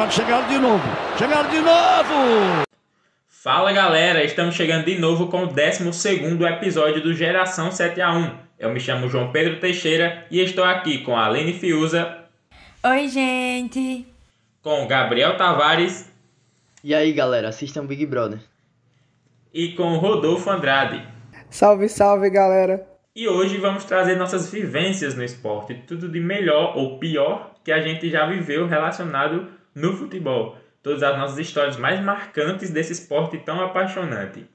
pode chegar de novo. Chegar de novo! Fala galera, estamos chegando de novo com o 12 episódio do Geração 7x1. Eu me chamo João Pedro Teixeira e estou aqui com a Aline Fiuza. Oi, gente! Com Gabriel Tavares. E aí galera, assistam Big Brother. E com Rodolfo Andrade. Salve, salve galera! E hoje vamos trazer nossas vivências no esporte, tudo de melhor ou pior que a gente já viveu relacionado no futebol. Todas as nossas histórias mais marcantes desse esporte tão apaixonante.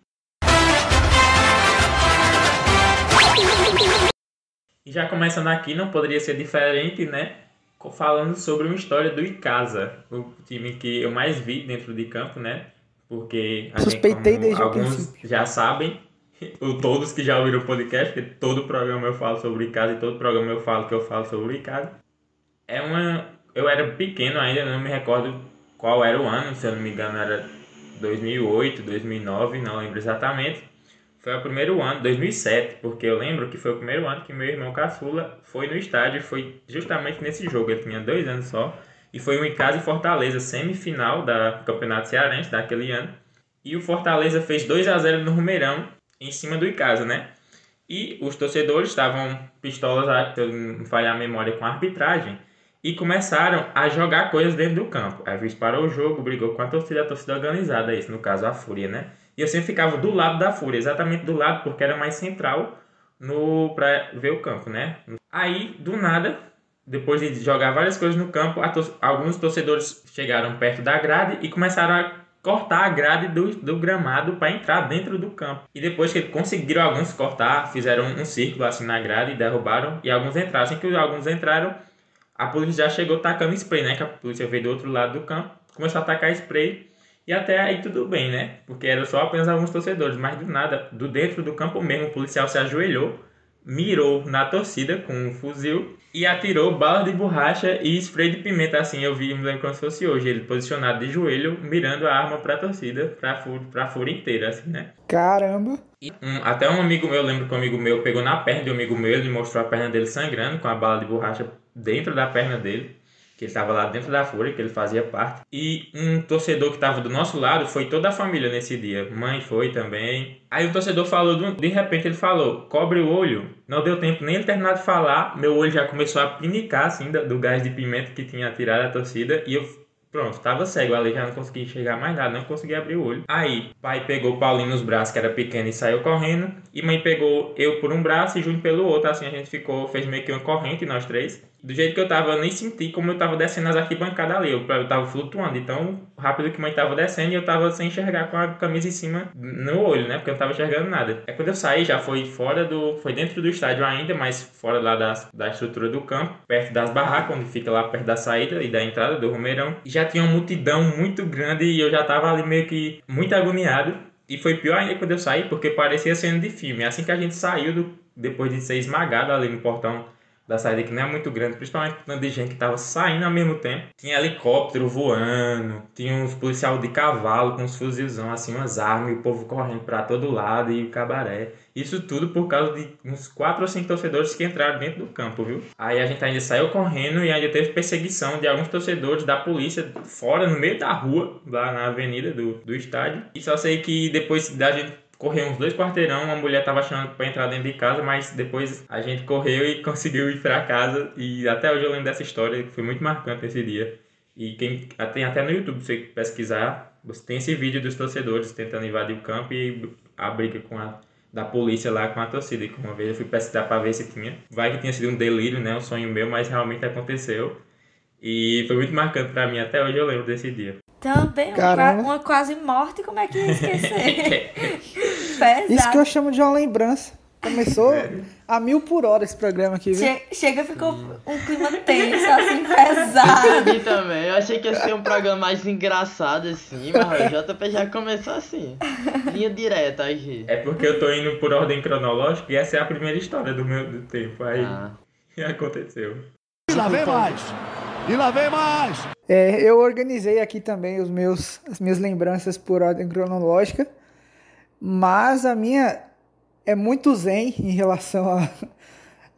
E já começando aqui, não poderia ser diferente, né? Falando sobre uma história do Icasa, o time que eu mais vi dentro de campo, né? Porque a Suspeitei gente, desde alguns já sabem, ou todos que já ouviram o podcast, porque todo programa eu falo sobre o Icasa e todo programa eu falo que eu falo sobre o Icasa. É uma. Eu era pequeno ainda, não me recordo qual era o ano, se eu não me engano era 2008, 2009, não lembro exatamente. Foi o primeiro ano, 2007, porque eu lembro que foi o primeiro ano que meu irmão caçula foi no estádio, foi justamente nesse jogo, ele tinha dois anos só, e foi um Icasa e Fortaleza, semifinal da Campeonato Cearense daquele ano. E o Fortaleza fez 2 a 0 no Rumeirão, em cima do Icasa, né? E os torcedores estavam pistolas, se eu não falhar a memória, com a arbitragem e começaram a jogar coisas dentro do campo. Aí Viz parou o jogo, brigou com a torcida, a torcida organizada, isso no caso a Fúria, né? E eu sempre ficava do lado da Fúria, exatamente do lado, porque era mais central no para ver o campo, né? Aí, do nada, depois de jogar várias coisas no campo, alguns torcedores chegaram perto da grade e começaram a cortar a grade do, do gramado para entrar dentro do campo. E depois que conseguiram alguns cortar, fizeram um círculo assim na grade e derrubaram, e alguns entraram. Assim que alguns entraram, a polícia já chegou tacando spray, né? Que a polícia veio do outro lado do campo, começou a atacar spray e até aí tudo bem, né? Porque era só apenas alguns torcedores, mas do nada, do dentro do campo mesmo, o policial se ajoelhou, mirou na torcida com um fuzil e atirou balas de borracha e spray de pimenta. Assim, eu vi, me lembro como se fosse hoje, ele posicionado de joelho, mirando a arma pra torcida, pra, pra fúria inteira, assim, né? Caramba! E, um, até um amigo meu, eu lembro que um amigo meu pegou na perna de um amigo meu, ele mostrou a perna dele sangrando com a bala de borracha dentro da perna dele, que ele estava lá dentro da Fúria, que ele fazia parte. E um torcedor que estava do nosso lado foi toda a família nesse dia. Mãe foi também. Aí o torcedor falou, de repente ele falou, cobre o olho. Não deu tempo nem ele terminar de falar, meu olho já começou a pinicar assim do gás de pimenta que tinha tirado a torcida e eu Pronto, tava cego ali, já não conseguia enxergar mais nada, não conseguia abrir o olho. Aí, pai pegou Paulinho nos braços, que era pequeno, e saiu correndo. E mãe pegou eu por um braço e Júnior pelo outro. Assim a gente ficou, fez meio que uma corrente, nós três. Do jeito que eu tava, eu nem senti como eu tava descendo as arquibancadas ali. Eu, tava flutuando. Então, rápido que mãe tava descendo e eu tava sem enxergar com a camisa em cima no olho, né? Porque eu não tava enxergando nada. É quando eu saí, já foi fora do. Foi dentro do estádio ainda, mas fora lá da, da estrutura do campo, perto das barracas, onde fica lá perto da saída e da entrada do Romeirão. E tinha uma multidão muito grande e eu já tava ali meio que muito agoniado. E foi pior ainda quando eu saí, porque parecia cena de filme. Assim que a gente saiu, do, depois de ser esmagado ali no portão da saída que não é muito grande, principalmente de gente que estava saindo ao mesmo tempo. Tinha helicóptero voando, tinha uns policial de cavalo com uns fuzilzão, assim, umas armas, e o povo correndo para todo lado e o cabaré. Isso tudo por causa de uns 4 ou 5 torcedores que entraram dentro do campo, viu? Aí a gente ainda saiu correndo e ainda teve perseguição de alguns torcedores da polícia fora, no meio da rua, lá na avenida do, do estádio. E só sei que depois da gente correu uns dois quarteirão, uma mulher tava achando para entrar dentro de casa, mas depois a gente correu e conseguiu ir para casa e até hoje eu lembro dessa história, que foi muito marcante esse dia. E quem tem até no YouTube, se você pesquisar, você tem esse vídeo dos torcedores tentando invadir o campo e a briga com a da polícia lá com a torcida. E uma vez eu fui pesquisar para ver se tinha. Vai que tinha sido um delírio, né, um sonho meu, mas realmente aconteceu. E foi muito marcante para mim, até hoje eu lembro desse dia. Também, uma, uma, quase morte, como é que ia esquecer? Pesado. Isso que eu chamo de uma lembrança. Começou a mil por hora esse programa aqui, viu? Che chega, ficou um clima tenso, assim, pesado. Eu também. Eu achei que ia ser um programa mais engraçado, assim, mas o JP já começou assim. Linha direta, aí. É porque eu tô indo por ordem cronológica e essa é a primeira história do meu do tempo. Aí ah. aconteceu. E lá vem mais! E lá vem mais! É, eu organizei aqui também os meus, as minhas lembranças por ordem cronológica, mas a minha é muito zen em relação à a,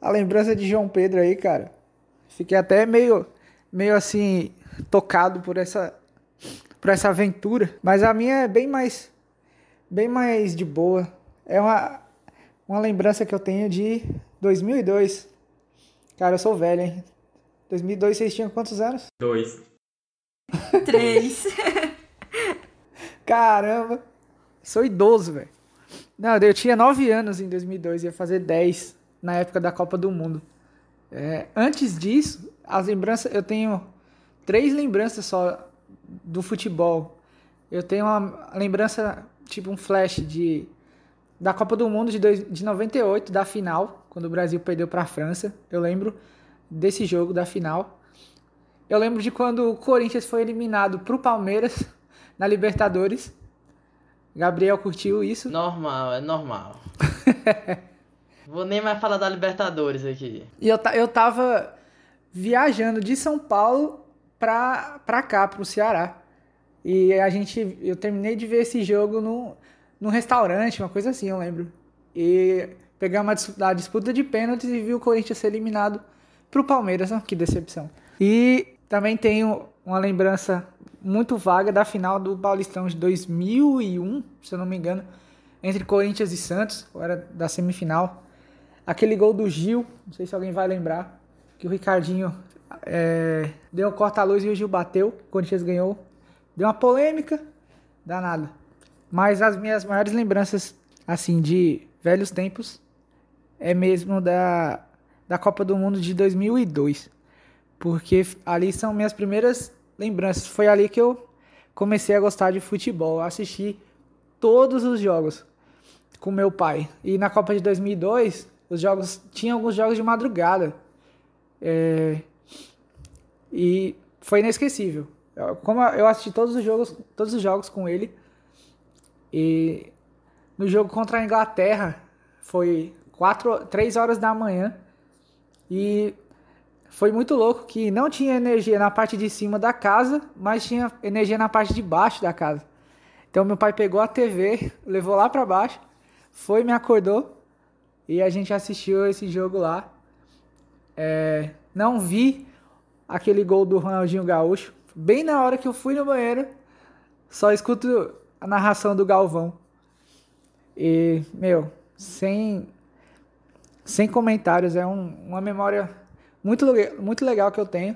a, lembrança de João Pedro aí, cara. Fiquei até meio, meio assim, tocado por essa por essa aventura, mas a minha é bem mais bem mais de boa. É uma uma lembrança que eu tenho de 2002. Cara, eu sou velho, hein? 2002 vocês tinham quantos anos? Dois. Três. Caramba, sou idoso, velho. Não, eu tinha 9 anos em 2002, ia fazer 10 na época da Copa do Mundo. É, antes disso, as lembranças, eu tenho três lembranças só do futebol. Eu tenho uma lembrança, tipo um flash de da Copa do Mundo de, dois, de 98, da final, quando o Brasil perdeu para a França. Eu lembro desse jogo, da final. Eu lembro de quando o Corinthians foi eliminado pro Palmeiras na Libertadores. Gabriel curtiu isso? Normal, é normal. Vou nem mais falar da Libertadores aqui. E eu, eu tava viajando de São Paulo pra, pra cá, pro Ceará. E a gente. Eu terminei de ver esse jogo no, num restaurante, uma coisa assim, eu lembro. E pegamos a disputa de pênaltis e vi o Corinthians ser eliminado pro Palmeiras. Que decepção. E também tenho uma lembrança muito vaga da final do Paulistão de 2001, se eu não me engano, entre Corinthians e Santos, era da semifinal. Aquele gol do Gil, não sei se alguém vai lembrar, que o Ricardinho é, deu corta-luz e o Gil bateu, o Corinthians ganhou. Deu uma polêmica, danada. Mas as minhas maiores lembranças, assim, de velhos tempos, é mesmo da, da Copa do Mundo de 2002. Porque ali são minhas primeiras lembranças. Foi ali que eu comecei a gostar de futebol. Eu assisti todos os jogos com meu pai. E na Copa de 2002, os jogos tinha alguns jogos de madrugada. É, e foi inesquecível. Como eu assisti todos os jogos, todos os jogos com ele. E no jogo contra a Inglaterra foi quatro, três horas da manhã. E foi muito louco que não tinha energia na parte de cima da casa, mas tinha energia na parte de baixo da casa. Então meu pai pegou a TV, levou lá para baixo, foi me acordou e a gente assistiu esse jogo lá. É, não vi aquele gol do Ronaldinho Gaúcho. Bem na hora que eu fui no banheiro, só escuto a narração do Galvão. E, meu, sem, sem comentários, é um, uma memória muito, muito legal que eu tenho.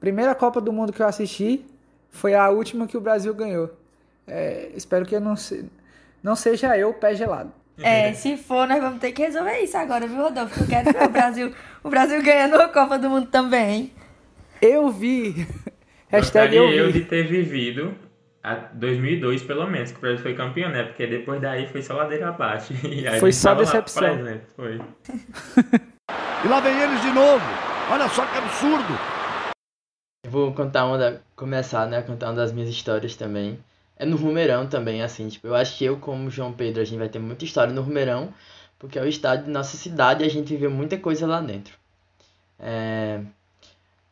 Primeira Copa do Mundo que eu assisti foi a última que o Brasil ganhou. É, espero que eu não, se, não seja eu o pé gelado. É, se for, nós vamos ter que resolver isso agora, viu, Rodolfo? Eu quero ver o Brasil, o Brasil ganhando a Copa do Mundo também. Eu vi. Hashtag eu vi. eu de ter vivido a 2002, pelo menos, que o Brasil foi campeão, né? Porque depois daí foi só ladeira abaixo. foi só decepção. Lá, foi. E lá vem eles de novo. Olha só que absurdo. Vou contar uma da... começar, né, contar uma das minhas histórias também. É no Rumeirão também, assim, tipo, eu acho que eu como João Pedro, a gente vai ter muita história no Rumeirão, porque é o estádio de nossa cidade e a gente viveu muita coisa lá dentro. É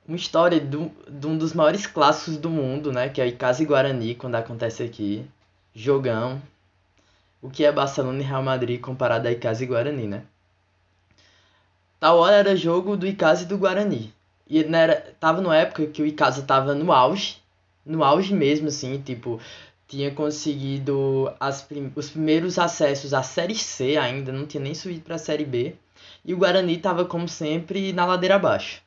uma história do, de um dos maiores clássicos do mundo, né? Que é Icasa e Guarani, quando acontece aqui. Jogão. O que é Barcelona e Real Madrid comparado a Icasa e Guarani, né? Tal hora era jogo do Icasa e do Guarani. E né, era, tava numa época que o Icasa tava no auge, no auge mesmo, assim, tipo, tinha conseguido as, os primeiros acessos à Série C ainda, não tinha nem subido para a Série B. E o Guarani tava, como sempre, na ladeira abaixo.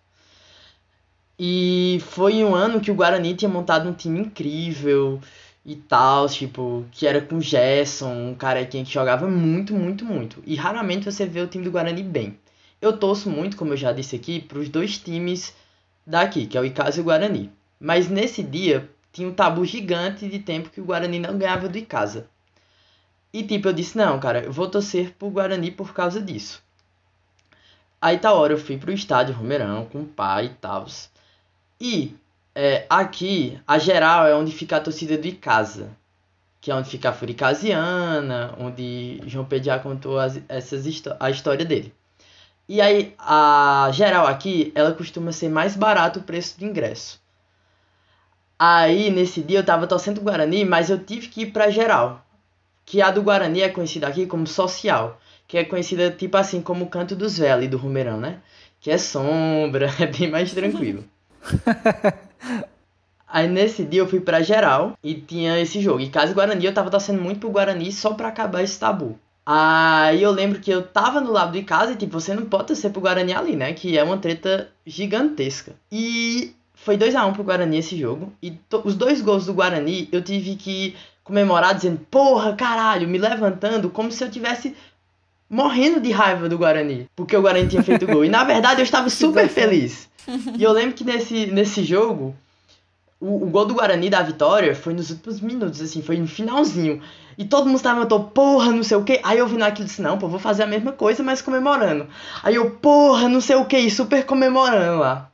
E foi um ano que o Guarani tinha montado um time incrível e tal, tipo, que era com Gerson, um cara que jogava muito, muito, muito. E raramente você vê o time do Guarani bem. Eu torço muito, como eu já disse aqui, para os dois times daqui, que é o Icasa e o Guarani. Mas nesse dia tinha um tabu gigante de tempo que o Guarani não ganhava do Icasa. E tipo, eu disse, não, cara, eu vou torcer pro Guarani por causa disso. Aí tal hora eu fui pro estádio Romerão com o pai e tal. E é, aqui, a geral é onde fica a torcida do Icasa. Que é onde fica a Furicasiana, onde João Pedro contou as, essas, a história dele. E aí, a geral aqui, ela costuma ser mais barato o preço de ingresso. Aí, nesse dia, eu tava torcendo o Guarani, mas eu tive que ir pra geral. Que a do Guarani é conhecida aqui como social. Que é conhecida, tipo assim, como o Canto dos Velhos do Rumeirão, né? Que é sombra, é bem mais tranquilo. Aí nesse dia eu fui pra geral e tinha esse jogo. E caso Guarani, eu tava torcendo muito pro Guarani só pra acabar esse tabu. Aí eu lembro que eu tava no lado de casa e, tipo, você não pode torcer pro Guarani ali, né? Que é uma treta gigantesca. E foi 2 a 1 um pro Guarani esse jogo. E os dois gols do Guarani eu tive que comemorar dizendo, porra, caralho, me levantando como se eu tivesse morrendo de raiva do Guarani. Porque o Guarani tinha feito gol. E na verdade eu estava super feliz. E eu lembro que nesse, nesse jogo, o, o gol do Guarani da vitória foi nos últimos minutos, assim, foi no finalzinho. E todo mundo estava levantou, porra, não sei o que. Aí eu vi naquilo e disse, não, pô, vou fazer a mesma coisa, mas comemorando. Aí eu, porra, não sei o que, super comemorando lá.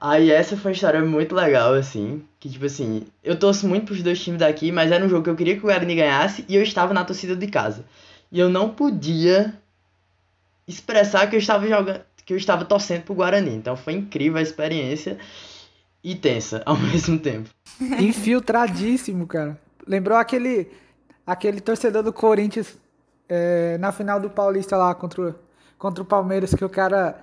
Aí essa foi uma história muito legal, assim. Que tipo assim, eu torço muito pros dois times daqui, mas era um jogo que eu queria que o Guarani ganhasse e eu estava na torcida de casa. E eu não podia expressar que eu estava jogando, que eu estava torcendo pro Guarani. Então foi incrível a experiência e tensa ao mesmo tempo. Infiltradíssimo, cara. Lembrou aquele aquele torcedor do Corinthians é, na final do Paulista lá contra, contra o Palmeiras, que o cara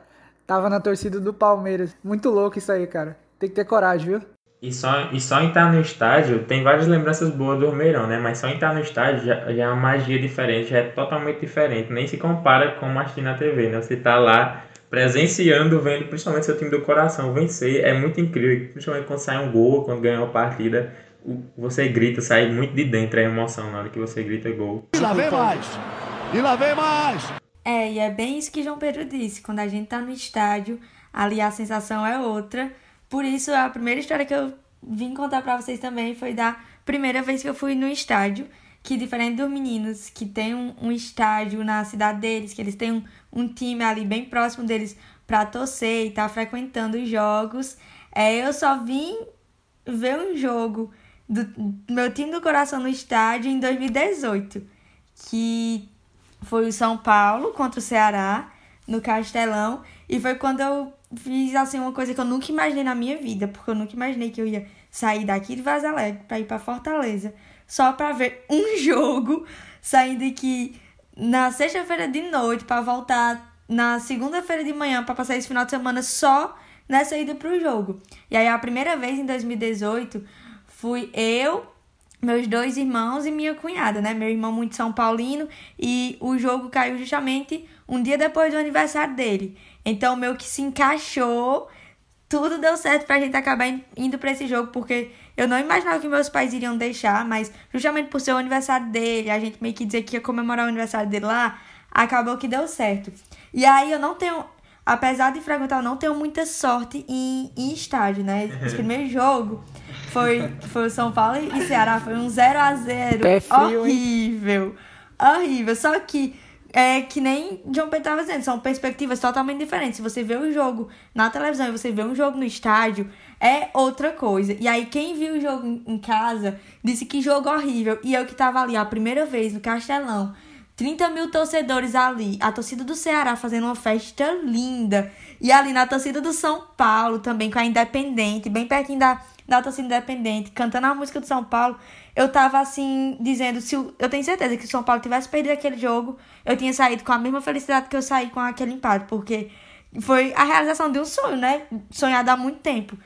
tava na torcida do Palmeiras. Muito louco isso aí, cara. Tem que ter coragem, viu? E só, e só estar no estádio, tem várias lembranças boas do Romeirão, né? Mas só estar no estádio já, já é uma magia diferente, já é totalmente diferente. Nem se compara com assistir na TV, né? Você tá lá presenciando, vendo principalmente seu time do coração vencer. É muito incrível, principalmente quando sai um gol, quando ganha uma partida você grita, sai muito de dentro a emoção na hora que você grita gol. E lá vem mais! E lá vem mais! É, e é bem isso que João Pedro disse. Quando a gente tá no estádio, ali a sensação é outra. Por isso, a primeira história que eu vim contar para vocês também foi da primeira vez que eu fui no estádio. Que diferente dos meninos que tem um, um estádio na cidade deles, que eles têm um, um time ali bem próximo deles para torcer e tá frequentando os jogos, é, eu só vim ver um jogo do, meu time do coração no estádio em 2018, que foi o São Paulo contra o Ceará no Castelão, e foi quando eu fiz assim uma coisa que eu nunca imaginei na minha vida, porque eu nunca imaginei que eu ia sair daqui de Vaz Alegre para ir para Fortaleza, só para ver um jogo, saindo aqui na sexta-feira de noite para voltar na segunda-feira de manhã para passar esse final de semana só nessa ida pro jogo. E aí a primeira vez em 2018 fui eu, meus dois irmãos e minha cunhada, né? Meu irmão muito São Paulino e o jogo caiu justamente um dia depois do aniversário dele. Então, meio que se encaixou, tudo deu certo pra gente acabar indo pra esse jogo, porque eu não imaginava que meus pais iriam deixar, mas justamente por ser o aniversário dele, a gente meio que dizer que ia comemorar o aniversário dele lá, acabou que deu certo. E aí eu não tenho, apesar de frequentar, eu não tenho muita sorte em, em estádio, né? Esse primeiro jogo foi, foi o São Paulo e Ceará, foi um 0 a 0 Pé frio, horrível. Horrível. Só que é que nem João Pedro estava dizendo, são perspectivas totalmente diferentes. Se você vê o jogo na televisão e você vê um jogo no estádio, é outra coisa. E aí, quem viu o jogo em casa disse que jogo horrível. E eu que tava ali a primeira vez no Castelão, 30 mil torcedores ali, a torcida do Ceará fazendo uma festa linda. E ali na torcida do São Paulo também, com a Independente, bem pertinho da da torcida independente, cantando a música do São Paulo, eu tava assim, dizendo, se eu, tenho certeza que se o São Paulo tivesse perdido aquele jogo, eu tinha saído com a mesma felicidade que eu saí com aquele empate, porque foi a realização de um sonho, né? Sonhado há muito tempo.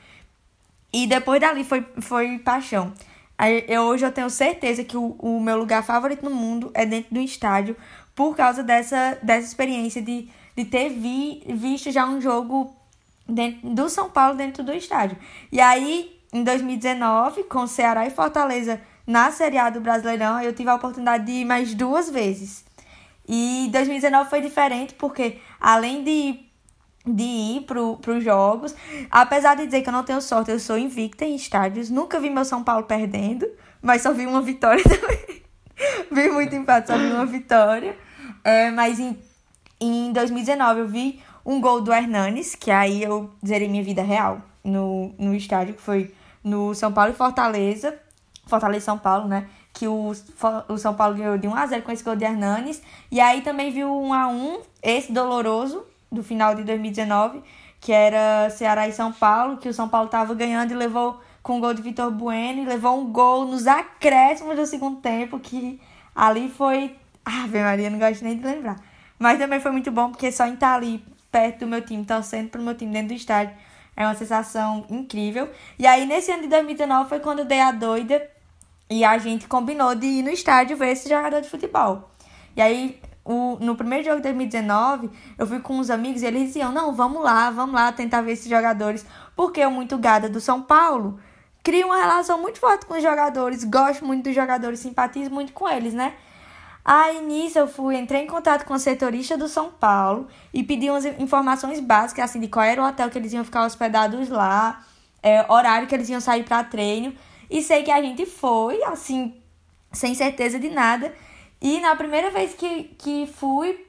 E depois dali foi, foi paixão. Eu, hoje eu tenho certeza que o, o meu lugar favorito no mundo é dentro do estádio, por causa dessa, dessa experiência de, de ter vi, visto já um jogo dentro do São Paulo dentro do estádio. E aí, em 2019, com Ceará e Fortaleza na Série A do Brasileirão, eu tive a oportunidade de ir mais duas vezes. E 2019 foi diferente porque, além de, de ir para os jogos, apesar de dizer que eu não tenho sorte, eu sou invicta em estádios, nunca vi meu São Paulo perdendo, mas só vi uma vitória também. vi muito empate, só vi uma vitória. É, mas em, em 2019 eu vi um gol do Hernanes, que aí eu zerei minha vida real no, no estádio, que foi no São Paulo e Fortaleza. Fortaleza São Paulo, né? Que o, o São Paulo ganhou de 1x0 com esse gol de Hernanes. E aí também viu 1x1, esse doloroso, do final de 2019, que era Ceará e São Paulo, que o São Paulo tava ganhando e levou com o gol de Vitor Bueno, e levou um gol nos acréscimos do segundo tempo, que ali foi. Ave Maria, não gosto nem de lembrar. Mas também foi muito bom, porque só em estar ali perto do meu time, torcendo pro meu time dentro do estádio, É uma sensação incrível. E aí, nesse ano de 2019, foi quando eu dei a doida e a gente combinou de ir no estádio ver esse jogador de futebol. E aí, o, no primeiro jogo de 2019, eu fui com uns amigos e eles diziam: Não, vamos lá, vamos lá tentar ver esses jogadores. Porque eu, muito gada do São Paulo, crio uma relação muito forte com os jogadores, gosto muito dos jogadores, simpatizo muito com eles, né? Aí nisso eu fui, entrei em contato com o setorista do São Paulo e pedi umas informações básicas, assim, de qual era o hotel que eles iam ficar hospedados lá, é, horário que eles iam sair para treino. E sei que a gente foi, assim, sem certeza de nada. E na primeira vez que, que fui,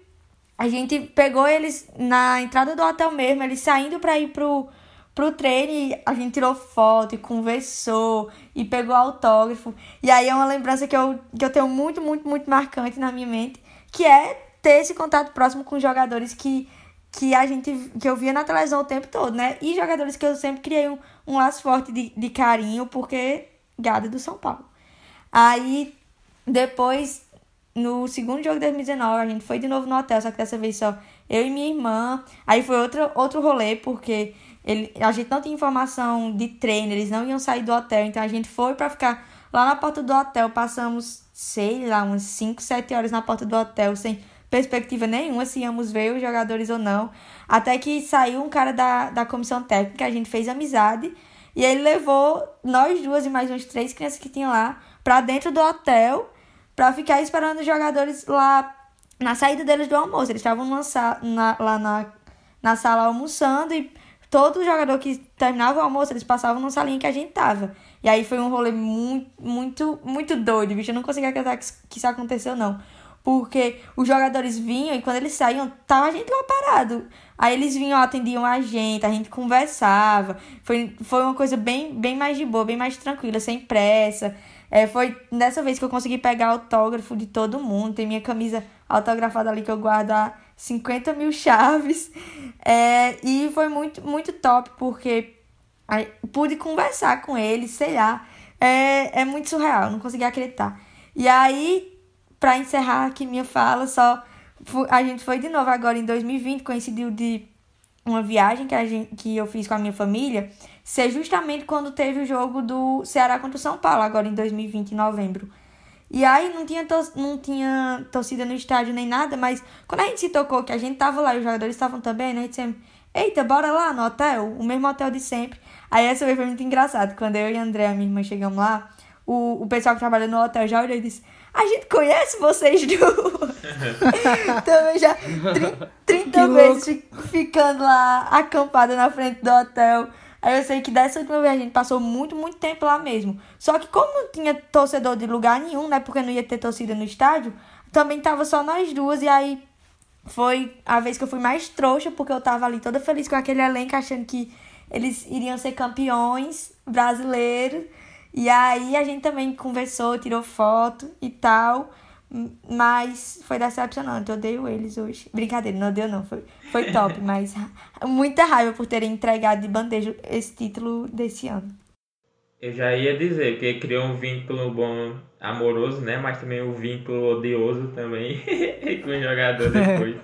a gente pegou eles na entrada do hotel mesmo, eles saindo para ir pro, pro treino a gente tirou foto e conversou e pegou autógrafo. E aí é uma lembrança que eu, que eu tenho muito, muito, muito marcante na minha mente, que é ter esse contato próximo com jogadores que, que a gente que eu via na televisão o tempo todo, né? E jogadores que eu sempre criei um, um laço forte de, de carinho, porque gado do São Paulo. Aí depois no segundo jogo de 2019, a gente foi de novo no hotel, só que dessa vez só eu e minha irmã. Aí foi outro, outro rolê, porque ele, a gente não tinha informação de treino, eles não iam sair do hotel, então a gente foi para ficar lá na porta do hotel. Passamos, sei lá, umas 5, 7 horas na porta do hotel, sem perspectiva nenhuma se íamos ver os jogadores ou não. Até que saiu um cara da, da comissão técnica, a gente fez amizade. E ele levou nós duas e mais uns três crianças que tinham lá pra dentro do hotel pra ficar esperando os jogadores lá na saída deles do almoço. Eles estavam na, lá na, na sala almoçando e todo jogador que terminava o almoço, eles passavam na salinha que a gente tava. E aí foi um rolê muito, muito, muito doido, bicho. Eu não conseguia acreditar que, que isso aconteceu, não. Porque os jogadores vinham e quando eles saíam, tava a gente lá parado. Aí eles vinham, atendiam a gente, a gente conversava. Foi, foi uma coisa bem, bem mais de boa, bem mais tranquila, sem pressa. É, foi dessa vez que eu consegui pegar autógrafo de todo mundo. Tem minha camisa autografada ali que eu guardo há 50 mil chaves. É, e foi muito, muito top, porque pude conversar com ele, sei lá. É, é muito surreal, não consegui acreditar. E aí, para encerrar aqui minha fala, só a gente foi de novo agora em 2020, coincidiu de uma viagem que, a gente, que eu fiz com a minha família ser justamente quando teve o jogo do Ceará contra o São Paulo, agora em 2020, em novembro. E aí não tinha, não tinha torcida no estádio nem nada, mas quando a gente se tocou que a gente tava lá e os jogadores estavam também, né? A gente sempre, eita, bora lá no hotel, o mesmo hotel de sempre. Aí essa vez foi muito engraçado. Quando eu e a André, minha irmã, chegamos lá, o, o pessoal que trabalha no hotel já olhou e disse: A gente conhece vocês duas. Também já 30, 30 vezes ficando lá acampada na frente do hotel. Aí eu sei que dessa última vez a gente passou muito, muito tempo lá mesmo. Só que como não tinha torcedor de lugar nenhum, né? Porque não ia ter torcida no estádio, também tava só nós duas. E aí foi a vez que eu fui mais trouxa, porque eu tava ali toda feliz com aquele elenco, achando que eles iriam ser campeões brasileiros. E aí a gente também conversou, tirou foto e tal. Mas foi decepcionante, eu odeio eles hoje. Brincadeira, não odeio não, foi, foi top, mas muita raiva por terem entregado de bandeja esse título desse ano. Eu já ia dizer que criou um vínculo bom, amoroso, né? Mas também um vínculo odioso também com o jogador depois.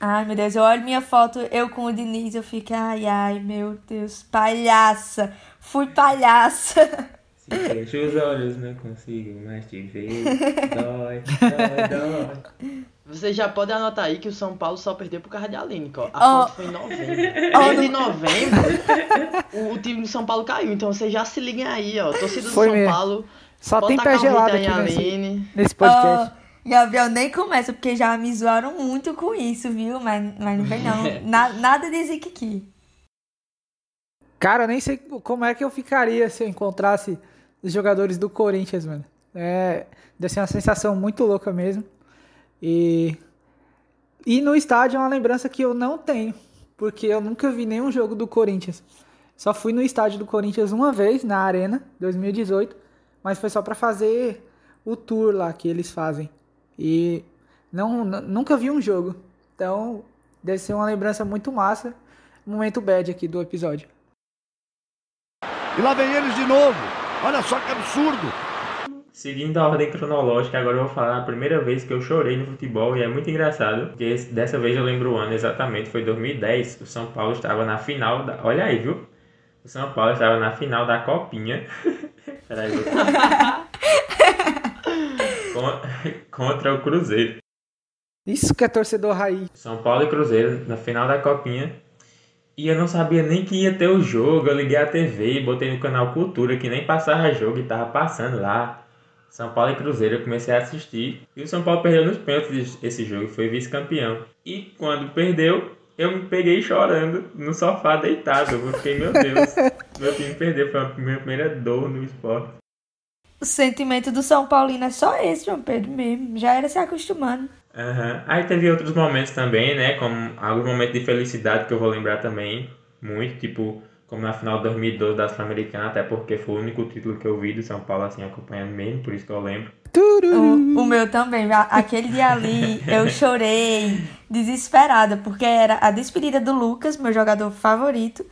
ai, meu Deus, eu olho minha foto, eu com o Diniz, eu fico, ai, ai, meu Deus, palhaça, fui palhaça. Se fecho os olhos, não consigo mais te ver. Dói, dói, dói. Você já pode anotar aí que o São Paulo só perdeu por causa de Aline, ó. A oh. foto foi em novembro. Oh, em novembro, o, o, time do São Paulo caiu. Então vocês já se liguem aí, ó. Torcida do foi São mesmo. Paulo. Só tem pé gelado aqui nesse, nesse podcast. Oh, Gabriel, nem começa, porque já me zoaram muito com isso, viu? Mas, mas não vem não. Na, nada de Zikiki. Cara, eu nem sei como é que eu ficaria se eu encontrasse os jogadores do Corinthians, mano. É, deve ser uma sensação muito louca mesmo. E, e no estádio é uma lembrança que eu não tenho, porque eu nunca vi nenhum jogo do Corinthians. Só fui no estádio do Corinthians uma vez, na Arena, 2018, mas foi só para fazer o tour lá que eles fazem. E não, nunca vi um jogo. Então, deve ser uma lembrança muito massa. Momento bad aqui do episódio. E lá vem eles de novo. Olha só que absurdo! Seguindo a ordem cronológica, agora eu vou falar a primeira vez que eu chorei no futebol e é muito engraçado, porque dessa vez eu lembro o ano exatamente, foi 2010, o São Paulo estava na final, da, olha aí, viu? O São Paulo estava na final da Copinha. Peraí, vou... contra o Cruzeiro. Isso que é torcedor raiz. São Paulo e Cruzeiro na final da Copinha. E eu não sabia nem que ia ter o jogo. Eu liguei a TV e botei no canal Cultura, que nem passava jogo e tava passando lá. São Paulo e Cruzeiro, eu comecei a assistir. E o São Paulo perdeu nos pênaltis esse jogo, foi vice-campeão. E quando perdeu, eu me peguei chorando no sofá deitado. Eu fiquei, meu Deus, meu time perdeu. Foi a minha primeira dor no esporte. O sentimento do São Paulino é só esse, João Pedro mesmo. Já era se acostumando. Uhum. Aí teve outros momentos também, né? Como alguns momentos de felicidade que eu vou lembrar também. Muito, tipo, como na final de 2012 da Sul-Americana, até porque foi o único título que eu vi do São Paulo, assim, acompanhando mesmo, por isso que eu lembro. O, o meu também. Aquele dia ali eu chorei desesperada, porque era a despedida do Lucas, meu jogador favorito,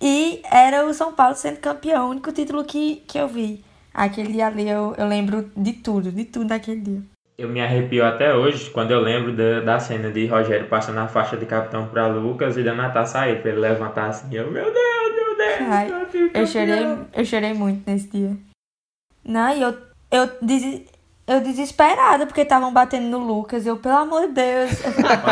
e era o São Paulo sendo campeão, o único título que, que eu vi. Aquele dia ali eu, eu lembro de tudo, de tudo daquele dia. Eu me arrepio até hoje quando eu lembro da, da cena de Rogério passando a faixa de capitão para Lucas e dando a taça a ele, pra ele levantar assim. Eu, meu Deus, meu Deus! Ai, eu, chorei, eu chorei muito nesse dia. Não, e eu, eu, des, eu desesperada porque estavam batendo no Lucas. Eu, pelo amor de Deus.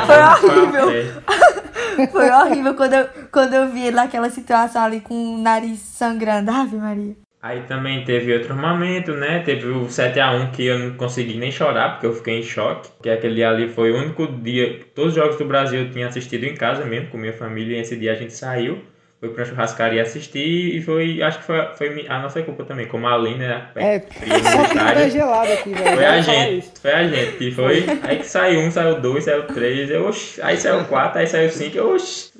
Foi horrível. Foi horrível quando eu, quando eu vi ele naquela situação ali com o nariz sangrando. Ave Maria. Aí também teve outro momento, né? Teve o 7x1 que eu não consegui nem chorar, porque eu fiquei em choque. Que aquele ali foi o único dia. Todos os jogos do Brasil eu tinha assistido em casa mesmo, com minha família, e esse dia a gente saiu foi pra churrascaria assistir e foi, acho que foi, foi a nossa culpa também, como a Aline, né? É, tá gelado aqui, velho. Foi a gente, foi a gente, que foi, aí que saiu um, saiu dois, saiu três, eu, oxi, aí saiu quatro, aí saiu cinco, eu, oxi.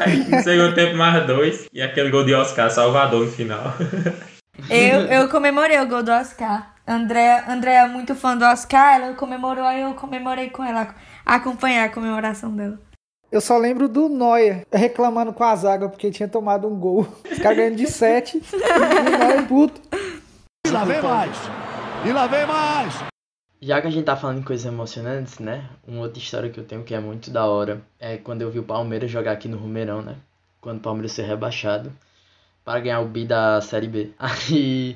Aí no segundo tempo mais dois, e aquele gol de Oscar, Salvador no final. Eu, eu comemorei o gol do Oscar. André, André é muito fã do Oscar, ela comemorou, aí eu comemorei com ela, acompanhar a comemoração dela. Eu só lembro do Noia reclamando com a zaga porque tinha tomado um gol. Os caras ganhando de 7. e o Noia puto. E lá vem mais. E lá vem mais. Já que a gente tá falando em coisas emocionantes, né? Uma outra história que eu tenho que é muito da hora é quando eu vi o Palmeiras jogar aqui no Rumeirão, né? Quando o Palmeiras ser rebaixado para ganhar o bi da Série B. Aí.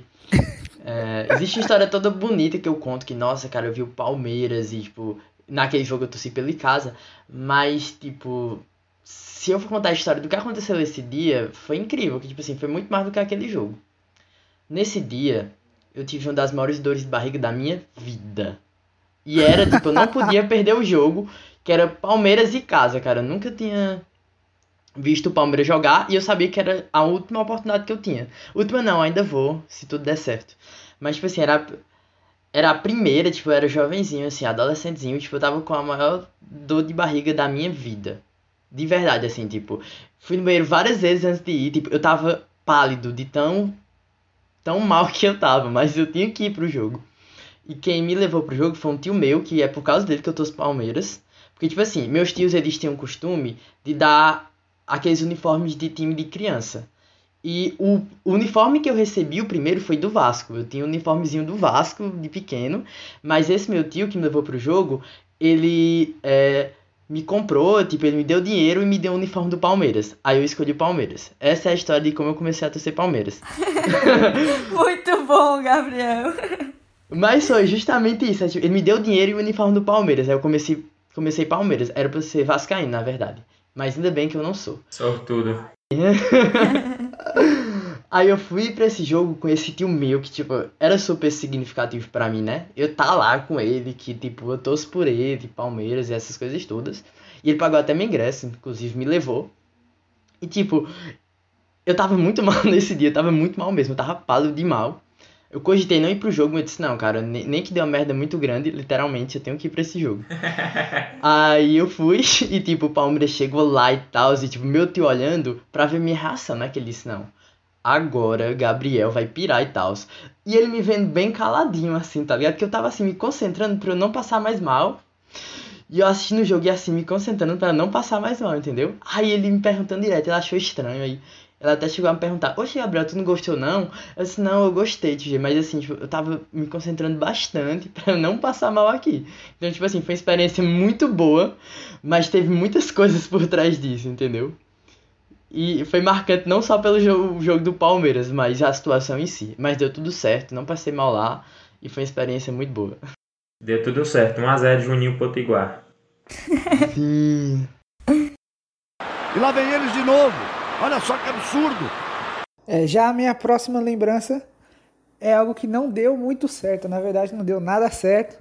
É, existe uma história toda bonita que eu conto que, nossa, cara, eu vi o Palmeiras e, tipo, naquele jogo eu torci pelo casa, mas, tipo, se eu for contar a história do que aconteceu esse dia, foi incrível, que, tipo assim, foi muito mais do que aquele jogo. Nesse dia, eu tive uma das maiores dores de barriga da minha vida. E era, tipo, eu não podia perder o jogo, que era Palmeiras e casa, cara. Eu nunca tinha visto o Palmeiras jogar e eu sabia que era a última oportunidade que eu tinha. Última não, ainda vou, se tudo der certo. Mas, tipo assim, era era a primeira, tipo, eu era jovenzinho, assim, adolescentezinho, tipo, eu tava com a maior dor de barriga da minha vida. De verdade, assim, tipo, fui no banheiro várias vezes antes de ir, tipo, eu tava pálido de tão tão mal que eu tava, mas eu tinha que ir pro jogo. E quem me levou pro jogo foi um tio meu, que é por causa dele que eu tô Palmeiras. Porque, tipo assim, meus tios, eles tinham o costume de dar aqueles uniformes de time de criança. E o uniforme que eu recebi, o primeiro, foi do Vasco. Eu tinha um uniformezinho do Vasco, de pequeno. Mas esse meu tio que me levou pro jogo, ele é, me comprou, tipo, ele me deu dinheiro e me deu um uniforme do Palmeiras. Aí eu escolhi o Palmeiras. Essa é a história de como eu comecei a torcer Palmeiras. Muito bom, Gabriel. Mas foi justamente isso. É, tipo, ele me deu dinheiro e o uniforme do Palmeiras. Aí eu comecei, comecei Palmeiras. Era pra ser Vascaíno, na verdade. Mas ainda bem que eu não sou. Sortudo. Aí eu fui pra esse jogo com esse tio meu que, tipo, era super significativo para mim, né? Eu tá lá com ele, que, tipo, eu torço por ele, Palmeiras e essas coisas todas. E ele pagou até meu ingresso, inclusive me levou. E, tipo, eu tava muito mal nesse dia, eu tava muito mal mesmo, eu tava pálido de mal. Eu cogitei não ir pro jogo, mas eu disse, não, cara, nem que deu uma merda muito grande, literalmente, eu tenho que ir pra esse jogo. Aí eu fui e, tipo, o Palmeiras chegou lá e tal, e, tipo, meu tio olhando pra ver minha reação, né? Que ele disse, não, agora Gabriel vai pirar e tal. E ele me vendo bem caladinho, assim, tá ligado? Que eu tava, assim, me concentrando pra eu não passar mais mal. E eu assistindo o jogo e, assim, me concentrando pra não passar mais mal, entendeu? Aí ele me perguntando direto, ele achou estranho aí. Ela até chegou a me perguntar, Oxe, Gabriel, tu não gostou não? Eu disse, não, eu gostei, tio, mas assim, tipo, eu tava me concentrando bastante pra não passar mal aqui. Então, tipo assim, foi uma experiência muito boa, mas teve muitas coisas por trás disso, entendeu? E foi marcante não só pelo jogo, jogo do Palmeiras, mas a situação em si. Mas deu tudo certo, não passei mal lá e foi uma experiência muito boa. Deu tudo certo. 1x0 Juninho Potiguar. Sim. E lá vem eles de novo. Olha só que absurdo. É, já a minha próxima lembrança é algo que não deu muito certo. Na verdade, não deu nada certo.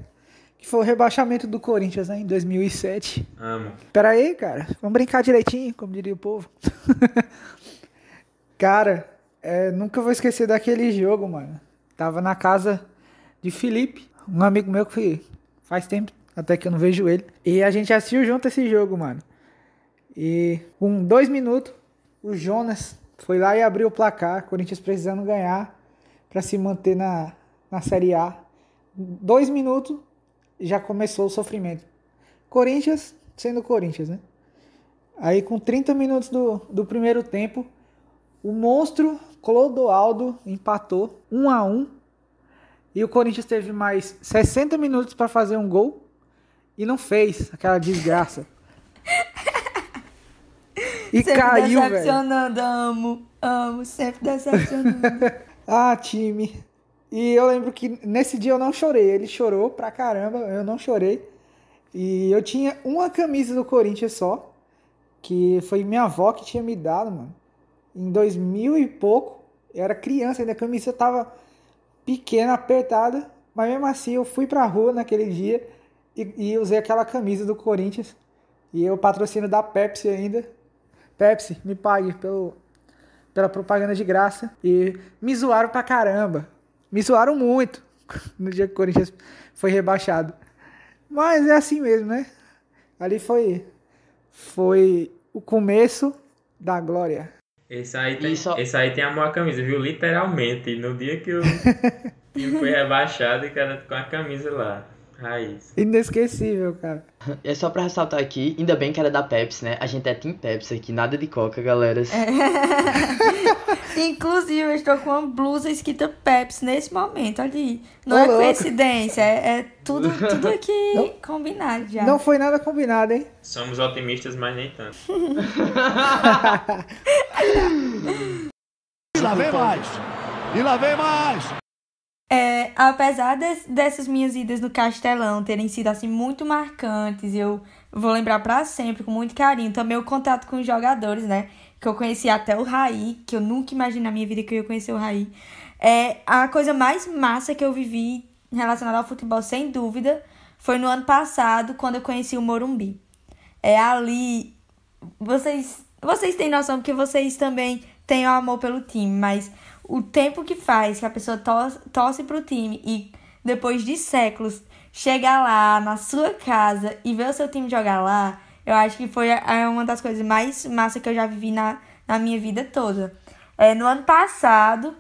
Que foi o rebaixamento do Corinthians né, em 2007. Amo. Pera aí, cara. Vamos brincar direitinho, como diria o povo. cara, é, nunca vou esquecer daquele jogo, mano. Tava na casa de Felipe, um amigo meu que faz tempo até que eu não vejo ele. E a gente assistiu junto esse jogo, mano. E com dois minutos, o Jonas foi lá e abriu o placar. Corinthians precisando ganhar para se manter na, na Série A. Dois minutos já começou o sofrimento. Corinthians sendo Corinthians, né? Aí com 30 minutos do, do primeiro tempo, o monstro Clodoaldo empatou 1 a 1 e o Corinthians teve mais 60 minutos para fazer um gol e não fez aquela desgraça. E sempre caiu, velho. decepcionando, amo, amo, sempre decepcionando. Ah, time. E eu lembro que nesse dia eu não chorei. Ele chorou pra caramba, eu não chorei. E eu tinha uma camisa do Corinthians só, que foi minha avó que tinha me dado, mano. Em 2000 e pouco, eu era criança, ainda a camisa tava pequena, apertada, mas mesmo assim eu fui pra rua naquele dia e, e usei aquela camisa do Corinthians. E eu patrocínio da Pepsi ainda. Pepsi, me pague pelo, pela propaganda de graça. E me zoaram pra caramba. Me zoaram muito no dia que o Corinthians foi rebaixado. Mas é assim mesmo, né? Ali foi, foi o começo da glória. Esse aí, tem, só- esse aí tem amor à camisa, viu? Literalmente. No dia que o time foi rebaixado, o cara com a camisa lá. Raiz. Inesquecível, cara. É só pra ressaltar aqui, ainda bem que era da Pepsi, né? A gente é Team Pepsi aqui, nada de Coca, galera. Inclusive, eu estou com uma blusa escrita Pepsi nesse momento, olha aí. Não Ô, é louco. coincidência, é, é tudo, tudo aqui combinado já. Não foi nada combinado, hein? Somos otimistas, mas nem tanto. E lá vem mais. E lá vem mais. É, apesar des- dessas minhas idas no Castelão terem sido assim muito marcantes, eu vou lembrar pra sempre com muito carinho. Também o contato com os jogadores, né? Que eu conheci até o Raí, que eu nunca imaginei na minha vida que eu ia conhecer o Raí. É a coisa mais massa que eu vivi relacionada ao futebol, sem dúvida, foi no ano passado, quando eu conheci o Morumbi. É ali. Vocês, vocês têm noção porque vocês também têm o amor pelo time, mas o tempo que faz que a pessoa torce, torce pro time e depois de séculos chegar lá na sua casa e ver o seu time jogar lá, eu acho que foi uma das coisas mais massa que eu já vivi na, na minha vida toda. É, no ano passado,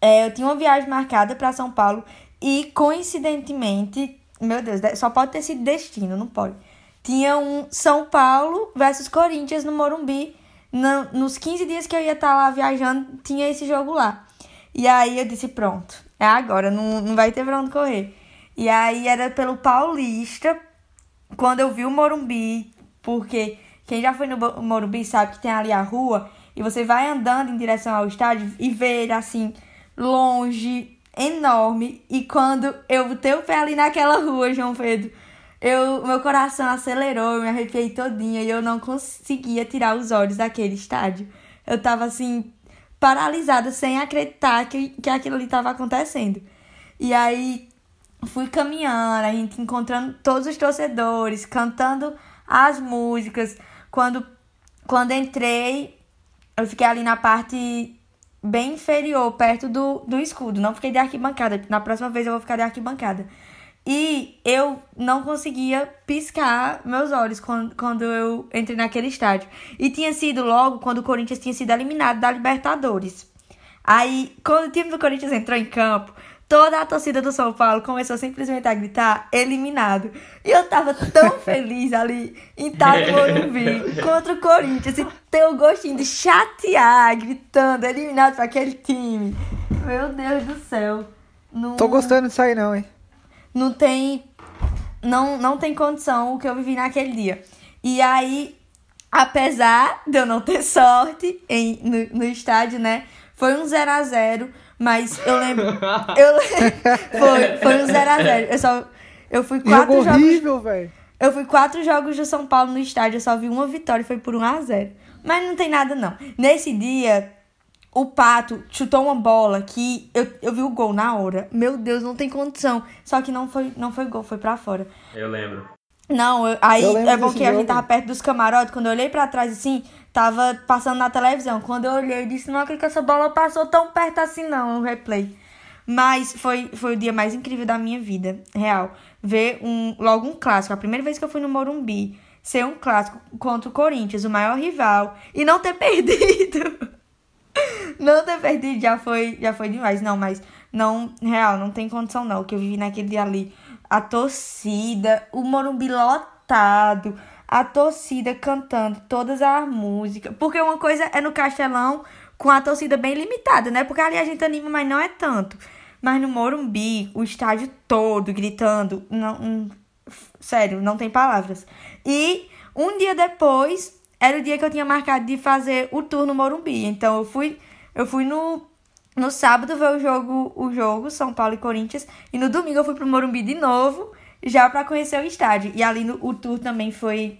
é, eu tinha uma viagem marcada para São Paulo e coincidentemente, meu Deus, só pode ter sido destino, não pode. Tinha um São Paulo versus Corinthians no Morumbi. Na- nos 15 dias que eu ia estar lá viajando, tinha esse jogo lá. E aí eu disse, pronto, é agora, não, não vai ter pra onde correr. E aí era pelo Paulista, quando eu vi o Morumbi, porque quem já foi no Morumbi sabe que tem ali a rua, e você vai andando em direção ao estádio e vê ele assim, longe, enorme. E quando eu botei o pé ali naquela rua, João Pedro, eu, meu coração acelerou, eu me arrepiei todinha e eu não conseguia tirar os olhos daquele estádio. Eu tava assim, paralisada, sem acreditar que, que aquilo ali tava acontecendo. E aí fui caminhando, a gente encontrando todos os torcedores, cantando as músicas. Quando, quando entrei, eu fiquei ali na parte bem inferior, perto do, do escudo. Não fiquei de arquibancada. Na próxima vez eu vou ficar de arquibancada. E eu não conseguia piscar meus olhos quando, quando eu entrei naquele estádio. E tinha sido logo quando o Corinthians tinha sido eliminado da Libertadores. Aí, quando o time do Corinthians entrou em campo, toda a torcida do São Paulo começou simplesmente a gritar eliminado. E eu tava tão feliz ali em Morumbi contra o Corinthians e ter o gostinho de chatear, gritando eliminado para aquele time. Meu Deus do céu. Não, Tô gostando disso aí não, hein? Não tem não não tem condição o que eu vivi naquele dia. E aí apesar de eu não ter sorte em, no, no estádio, né? Foi um 0 a 0 mas eu lembro. eu foi, foi um 0 a 0 Eu só. Eu fui quatro Jogo jogos. horrível, velho. Eu fui quatro jogos do São Paulo no estádio, eu só vi uma vitória, foi por 1 a 0 Mas não tem nada, não. Nesse dia, o Pato chutou uma bola que eu, eu vi o gol na hora. Meu Deus, não tem condição. Só que não foi, não foi gol, foi pra fora. Eu lembro. Não, eu- aí Eu lembro é bom que a gente jogo. tava perto dos camarotes. Quando eu olhei pra trás assim, tava passando na televisão. Quando eu olhei, eu disse: Não acredito que essa bola passou tão perto assim, não. No replay. Mas foi, foi o dia mais incrível da minha vida, real. Ver um, logo um clássico. A primeira vez que eu fui no Morumbi, ser um clássico contra o Corinthians, o maior rival, e não ter perdido. Não ter perdido já foi, já foi demais. Não, mas não, real, não tem condição não. O que eu vivi naquele dia ali. A torcida, o Morumbi lotado, a torcida cantando todas as músicas. Porque uma coisa é no Castelão com a torcida bem limitada, né? Porque ali a gente anima, mas não é tanto. Mas no Morumbi, o estádio todo gritando. Não, não- sério, não tem palavras. E um dia depois, era o dia que eu tinha marcado de fazer o tour no Morumbi. Então eu fui, eu fui no, no sábado ver o jogo, o jogo São Paulo e Corinthians. E no domingo eu fui pro Morumbi de novo, já pra conhecer o estádio. E ali no, o tour também foi,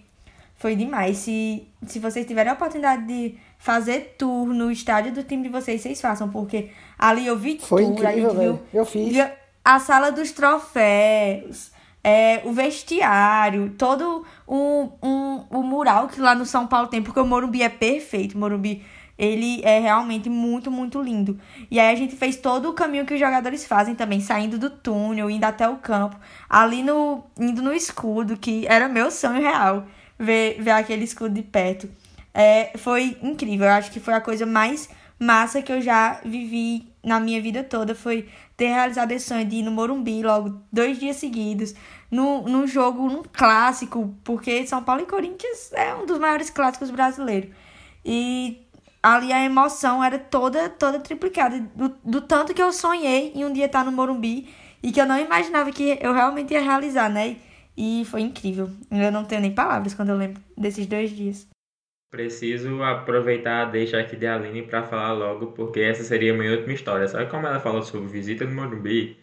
foi demais. Se, se vocês tiverem a oportunidade de fazer tour no estádio do time de vocês, vocês façam. Porque ali eu vi Foi tour, a incrível, gente viu. Eu fiz. A sala dos troféus, é, o vestiário, todo um, um, o mural que lá no São Paulo tem, porque o Morumbi é perfeito. O Morumbi, ele é realmente muito, muito lindo. E aí a gente fez todo o caminho que os jogadores fazem também, saindo do túnel, indo até o campo, ali no, indo no escudo, que era meu sonho real, ver, ver aquele escudo de perto. É, foi incrível, eu acho que foi a coisa mais massa que eu já vivi na minha vida toda. Foi ter realizado esse sonho de ir no Morumbi logo dois dias seguidos, no, num jogo, num clássico, porque São Paulo e Corinthians é um dos maiores clássicos brasileiros. E ali a emoção era toda, toda triplicada, do, do tanto que eu sonhei em um dia estar no Morumbi e que eu não imaginava que eu realmente ia realizar, né? E foi incrível. Eu não tenho nem palavras quando eu lembro desses dois dias. Preciso aproveitar a deixa aqui de Aline para falar logo, porque essa seria a minha última história. Sabe como ela falou sobre visita no Morumbi?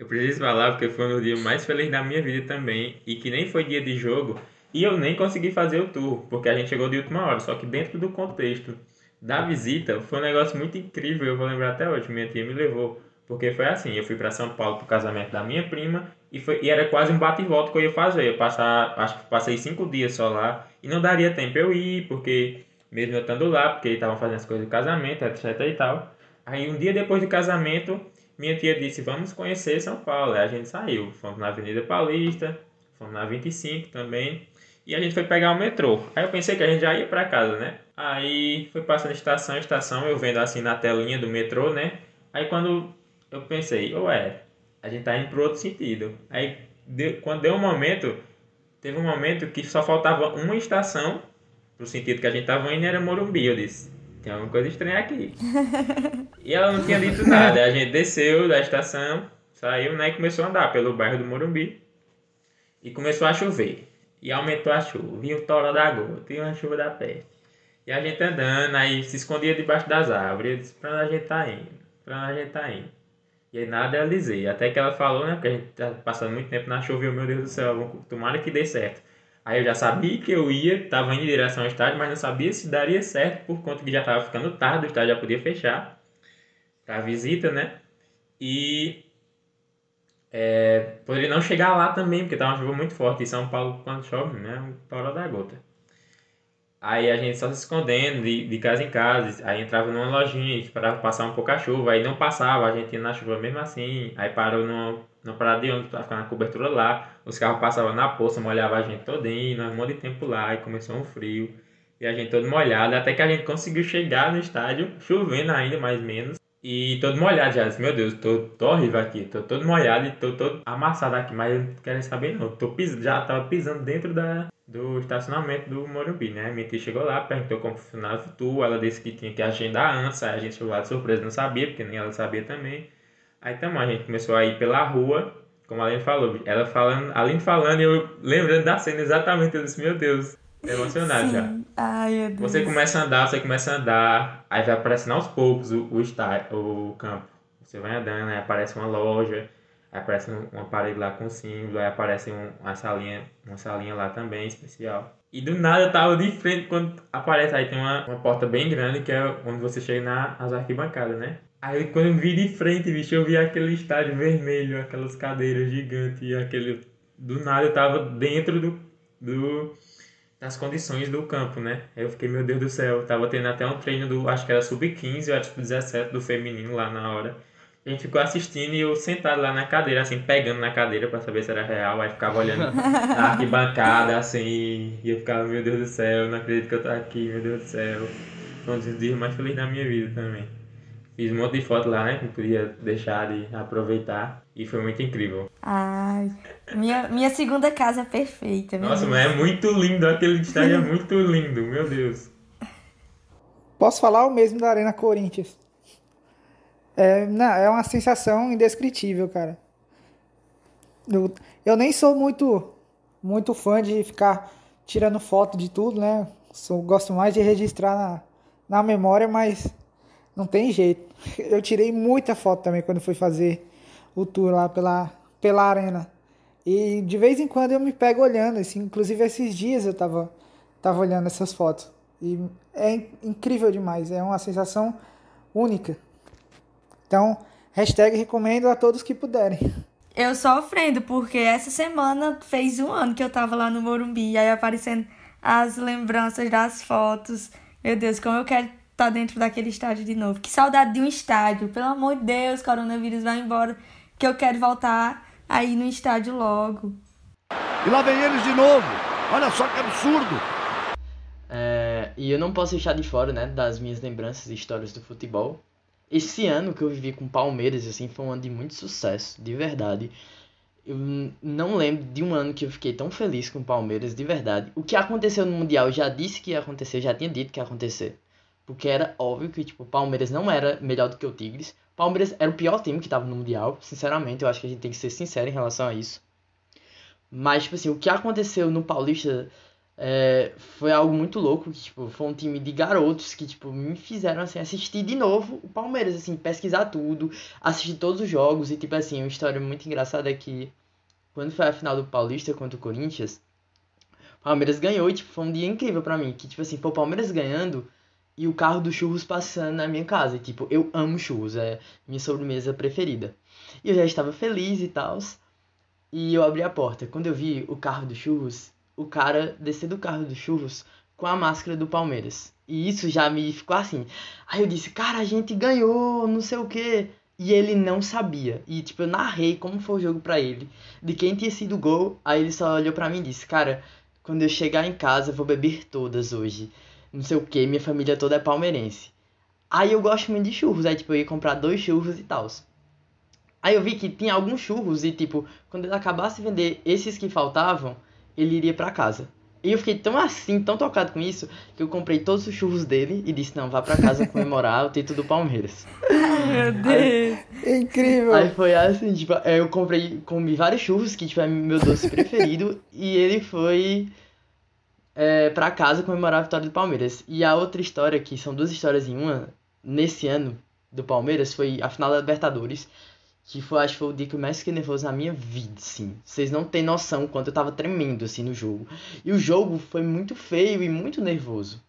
Eu preciso falar porque foi um dia mais feliz da minha vida também, e que nem foi dia de jogo, e eu nem consegui fazer o tour, porque a gente chegou de última hora. Só que dentro do contexto da visita, foi um negócio muito incrível, eu vou lembrar até hoje, minha tia me levou. Porque foi assim, eu fui para São Paulo pro casamento da minha prima e, foi, e era quase um bate e volta que eu ia fazer. Eu passar, acho que passei cinco dias só lá e não daria tempo eu ir, porque mesmo eu estando lá, porque estavam fazendo as coisas do casamento, etc e tal. Aí um dia depois do casamento, minha tia disse, vamos conhecer São Paulo. Aí a gente saiu, fomos na Avenida Paulista, fomos na 25 também. E a gente foi pegar o metrô. Aí eu pensei que a gente já ia pra casa, né? Aí foi passando estação, estação, eu vendo assim na telinha do metrô, né? Aí quando eu pensei, ué, a gente tá indo pro outro sentido. Aí deu- quando deu um momento, teve um momento que só faltava uma estação pro sentido que a gente tava indo era Morumbi. Eu disse, tem alguma coisa estranha aqui. e ela não tinha dito nada. A gente desceu da estação, saiu, né? E começou a andar pelo bairro do Morumbi. E começou a chover. E aumentou a chuva. Vinha o toro da gota. E uma chuva da peste. E a gente andando, aí se escondia debaixo das árvores. Eu disse, pra onde a gente tá indo? Pra onde a gente tá indo? E aí nada eu alisei. Até que ela falou, né? Porque a gente tá passando muito tempo na chuva e eu, meu Deus do céu, tomara que dê certo. Aí eu já sabia que eu ia, tava indo em direção ao estádio, mas não sabia se daria certo, por conta que já tava ficando tarde, o estádio já podia fechar pra visita, né? E é, poderia não chegar lá também, porque tava uma chuva muito forte. E São Paulo, quando chove, né? Toro da gota. Aí a gente só se escondendo de, de casa em casa. Aí entrava numa lojinha esperava passar um pouco a chuva. Aí não passava, a gente ia na chuva mesmo assim. Aí parou numa, numa parada de ônibus ficar na cobertura lá. Os carros passavam na poça, molhava a gente todinho. Nós um monte de tempo lá. E começou um frio. E a gente todo molhado. Até que a gente conseguiu chegar no estádio, chovendo ainda, mais menos. E todo molhado já. Disse, Meu Deus, tô, tô horrível aqui. Tô todo molhado e tô todo amassado aqui. Mas eu não quero saber não. Tô pis... Já tava pisando dentro da, do estacionamento do Morumbi, né? Minha tia chegou lá, perguntou como funcionava o tour. Ela disse que tinha que agendar antes. Aí a gente chegou lá de surpresa, não sabia, porque nem ela sabia também. Aí também a gente começou a ir pela rua, como a Aline falou. Ela falando, a Aline falando e eu lembrando da cena exatamente. Eu disse, meu Deus. emocionado já. Sim. Ai, meu Deus. Você começa a andar, você começa a andar, aí vai aparecendo aos poucos o, o, estádio, o campo. Você vai andando, aí aparece uma loja, aí aparece um- uma parede lá com símbolo, aí aparece um- uma salinha, uma salinha lá também especial. E do nada eu tava de frente quando aparece, aí tem uma, uma porta bem grande que é onde você chega na- nas arquibancadas, né? Aí quando eu vi de frente, bicho, eu vi aquele estádio vermelho, aquelas cadeiras gigantes, e aquele. Do nada eu tava dentro do, do das condições do campo, né? Aí eu fiquei, meu Deus do céu, tava tendo até um treino do, acho que era sub-15 ou acho que 17 do feminino lá na hora. A gente ficou assistindo e eu sentado lá na cadeira, assim, pegando na cadeira pra saber se era real, aí ficava olhando na arquibancada, assim, e eu ficava, meu Deus do céu, não acredito que eu tô aqui, meu Deus do céu. Foi um dos dias mais felizes da minha vida também. Fiz um monte de foto lá, né, que não podia deixar de aproveitar, e foi muito incrível. Ai, minha, minha segunda casa é perfeita. meu Nossa, Deus. mas é muito lindo, aquele estádio é muito lindo, meu Deus. Posso falar o mesmo da Arena Corinthians. É, não, é uma sensação indescritível, cara. Eu, eu nem sou muito muito fã de ficar tirando foto de tudo, né? Sou, gosto mais de registrar na, na memória, mas não tem jeito. Eu tirei muita foto também quando fui fazer o tour lá pela, pela arena. E de vez em quando eu me pego olhando, assim, inclusive esses dias eu tava, tava olhando essas fotos. E é in- incrível demais, é uma sensação única. Então, hashtag recomendo a todos que puderem. Eu sofrendo, porque essa semana fez um ano que eu tava lá no Morumbi, aí aparecendo as lembranças das fotos. Meu Deus, como eu quero estar dentro daquele estádio de novo. Que saudade de um estádio. Pelo amor de Deus, coronavírus vai embora, que eu quero voltar aí no estádio logo. E lá vem eles de novo. Olha só que absurdo. É, e eu não posso deixar de fora, né, das minhas lembranças e histórias do futebol. Esse ano que eu vivi com Palmeiras, assim, foi um ano de muito sucesso, de verdade. Eu não lembro de um ano que eu fiquei tão feliz com o Palmeiras, de verdade. O que aconteceu no Mundial, eu já disse que ia acontecer, já tinha dito que ia acontecer. Porque era óbvio que, tipo, o Palmeiras não era melhor do que o Tigres. O Palmeiras era o pior time que tava no Mundial, sinceramente, eu acho que a gente tem que ser sincero em relação a isso. Mas, tipo assim, o que aconteceu no Paulista é, foi algo muito louco, que, tipo, foi um time de garotos que, tipo, me fizeram, assim, assistir de novo o Palmeiras, assim, pesquisar tudo, assistir todos os jogos, e, tipo, assim, uma história muito engraçada é que, quando foi a final do Paulista contra o Corinthians, o Palmeiras ganhou, e, tipo, foi um dia incrível pra mim, que, tipo, assim, foi o Palmeiras ganhando e o carro do churros passando na minha casa, e, tipo, eu amo churros, é minha sobremesa preferida. E eu já estava feliz e tal, e eu abri a porta. Quando eu vi o carro do churros, o cara descer do carro do churros com a máscara do Palmeiras. E isso já me ficou assim. Aí eu disse, cara, a gente ganhou, não sei o quê. E ele não sabia. E tipo, eu narrei como foi o jogo pra ele, de quem tinha sido o gol. Aí ele só olhou pra mim e disse, cara, quando eu chegar em casa, eu vou beber todas hoje. Não sei o que, minha família toda é palmeirense. Aí eu gosto muito de churros. Aí tipo, eu ia comprar dois churros e tal. Aí eu vi que tinha alguns churros e, tipo, quando ele acabasse de vender esses que faltavam, ele iria pra casa. E eu fiquei tão assim, tão tocado com isso, que eu comprei todos os churros dele e disse, não, vá pra casa comemorar o título do Palmeiras. Meu Deus. É incrível. Aí foi assim, tipo, eu comprei, comi vários churros, que tipo, é meu doce preferido, e ele foi é, pra casa comemorar a vitória do Palmeiras. E a outra história, que são duas histórias em uma, nesse ano do Palmeiras, foi a final da Libertadores, que foi, acho que foi o dia que eu mais fiquei nervoso na minha vida, assim. Vocês não têm noção quanto eu tava tremendo, assim, no jogo. E o jogo foi muito feio e muito nervoso.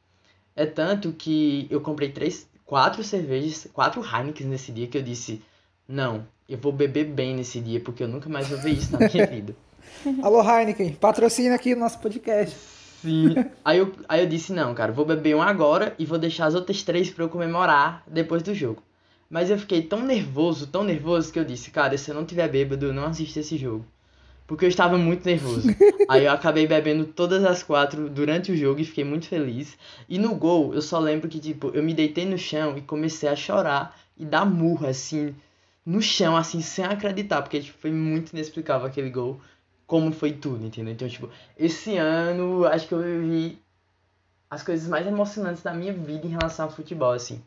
É tanto que eu comprei três, quatro cervejas, quatro Heineken nesse dia que eu disse, não, eu vou beber bem nesse dia, porque eu nunca mais vou ver isso na minha vida. Alô, Heineken, patrocina aqui o nosso podcast. Sim. Aí eu, aí eu disse, não, cara, vou beber um agora e vou deixar as outras três pra eu comemorar depois do jogo. Mas eu fiquei tão nervoso, tão nervoso, que eu disse, cara, se eu não tiver bêbado, eu não assisto esse jogo. Porque eu estava muito nervoso. Aí eu acabei bebendo todas as quatro durante o jogo e fiquei muito feliz. E no gol, eu só lembro que, tipo, eu me deitei no chão e comecei a chorar e dar murro, assim, no chão, assim, sem acreditar. Porque, tipo, foi muito inexplicável aquele gol. Como foi tudo, entendeu? Então, tipo, esse ano, acho que eu vivi as coisas mais emocionantes da minha vida em relação ao futebol, assim.